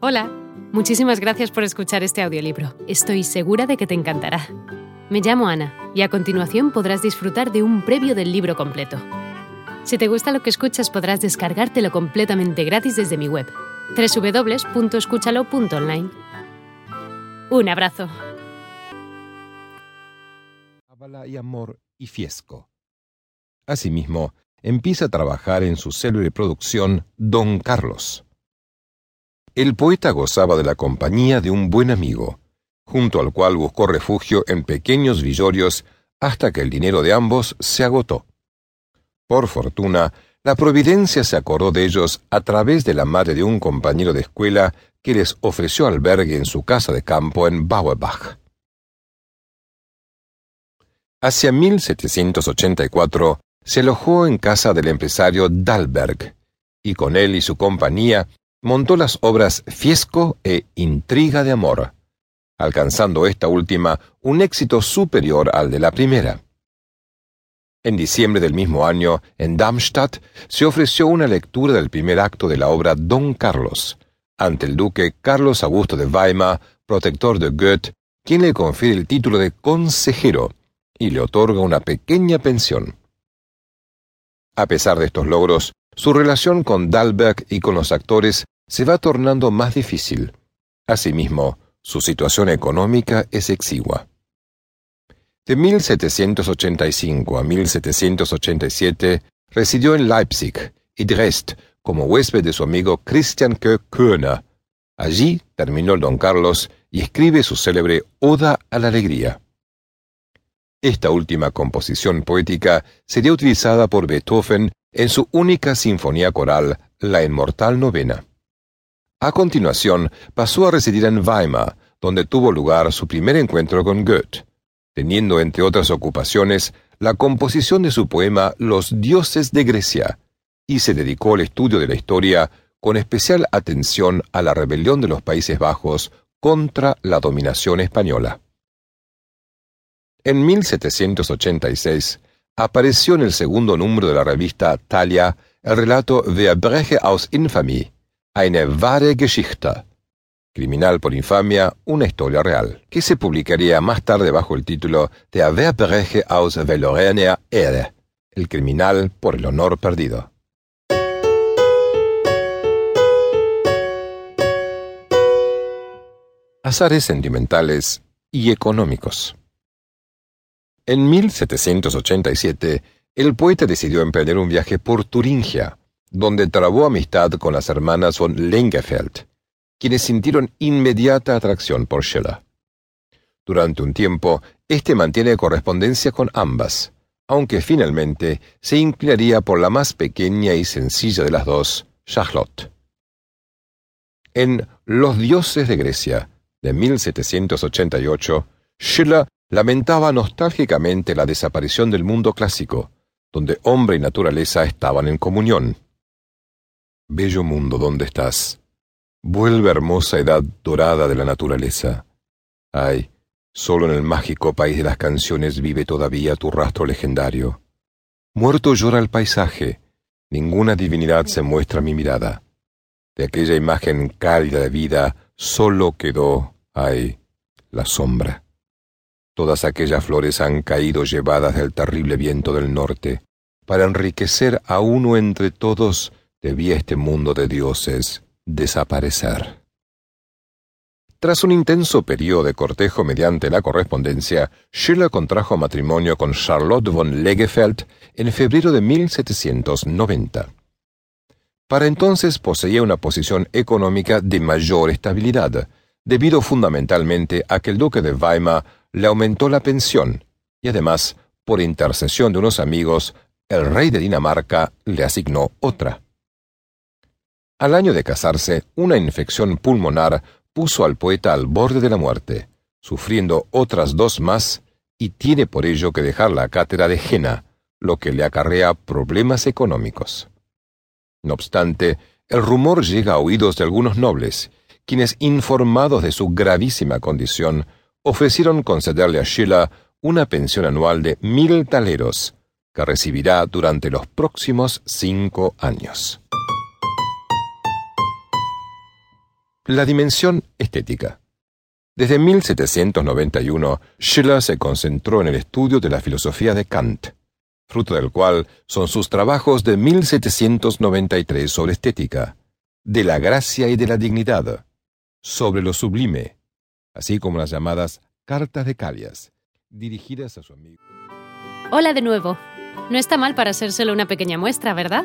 Hola, muchísimas gracias por escuchar este audiolibro. Estoy segura de que te encantará. Me llamo Ana y a continuación podrás disfrutar de un previo del libro completo. Si te gusta lo que escuchas podrás descargártelo completamente gratis desde mi web, www.escúchalo.online. Un abrazo. y amor y fiesco. Asimismo, empieza a trabajar en su célebre producción Don Carlos el poeta gozaba de la compañía de un buen amigo, junto al cual buscó refugio en pequeños villorios hasta que el dinero de ambos se agotó. Por fortuna, la providencia se acordó de ellos a través de la madre de un compañero de escuela que les ofreció albergue en su casa de campo en Bauerbach. Hacia 1784 se alojó en casa del empresario Dalberg, y con él y su compañía montó las obras Fiesco e Intriga de Amor, alcanzando esta última un éxito superior al de la primera. En diciembre del mismo año, en Darmstadt, se ofreció una lectura del primer acto de la obra Don Carlos, ante el duque Carlos Augusto de Weimar, protector de Goethe, quien le confiere el título de consejero y le otorga una pequeña pensión. A pesar de estos logros, su relación con Dalberg y con los actores se va tornando más difícil. Asimismo, su situación económica es exigua. De 1785 a 1787 residió en Leipzig y Dresde como huésped de su amigo Christian Köhner. Allí terminó el Don Carlos y escribe su célebre Oda a la Alegría. Esta última composición poética sería utilizada por Beethoven en su única sinfonía coral, la Inmortal Novena. A continuación, pasó a residir en Weimar, donde tuvo lugar su primer encuentro con Goethe, teniendo entre otras ocupaciones la composición de su poema Los dioses de Grecia, y se dedicó al estudio de la historia con especial atención a la rebelión de los Países Bajos contra la dominación española. En 1786, apareció en el segundo número de la revista Thalia el relato de Breche aus Infamie, eine wahre Geschichte, Criminal por infamia, una historia real, que se publicaría más tarde bajo el título de Verbreche aus Verlorener Ehre, el criminal por el honor perdido. Azares sentimentales y económicos. En 1787, el poeta decidió emprender un viaje por Turingia, donde trabó amistad con las hermanas von Lengefeld, quienes sintieron inmediata atracción por Schiller. Durante un tiempo, éste mantiene correspondencia con ambas, aunque finalmente se inclinaría por la más pequeña y sencilla de las dos, Charlotte. En Los dioses de Grecia, de 1788, Schiller lamentaba nostálgicamente la desaparición del mundo clásico, donde hombre y naturaleza estaban en comunión. Bello mundo, ¿dónde estás? Vuelve hermosa edad dorada de la naturaleza. Ay, solo en el mágico país de las canciones vive todavía tu rastro legendario. Muerto llora el paisaje, ninguna divinidad se muestra a mi mirada. De aquella imagen cálida de vida solo quedó, ay, la sombra. Todas aquellas flores han caído llevadas del terrible viento del norte. Para enriquecer a uno entre todos, debía este mundo de dioses desaparecer. Tras un intenso periodo de cortejo mediante la correspondencia, Schiller contrajo matrimonio con Charlotte von Legefeld en febrero de 1790. Para entonces poseía una posición económica de mayor estabilidad, debido fundamentalmente a que el duque de Weimar le aumentó la pensión y además, por intercesión de unos amigos, el rey de Dinamarca le asignó otra. Al año de casarse, una infección pulmonar puso al poeta al borde de la muerte, sufriendo otras dos más, y tiene por ello que dejar la cátedra de Jena, lo que le acarrea problemas económicos. No obstante, el rumor llega a oídos de algunos nobles, quienes, informados de su gravísima condición, ofrecieron concederle a Schiller una pensión anual de mil taleros, que recibirá durante los próximos cinco años. La dimensión estética. Desde 1791, Schiller se concentró en el estudio de la filosofía de Kant, fruto del cual son sus trabajos de 1793 sobre estética, de la gracia y de la dignidad, sobre lo sublime, así como las llamadas cartas de Calias, dirigidas a su amigo. Hola de nuevo. No está mal para solo una pequeña muestra, ¿verdad?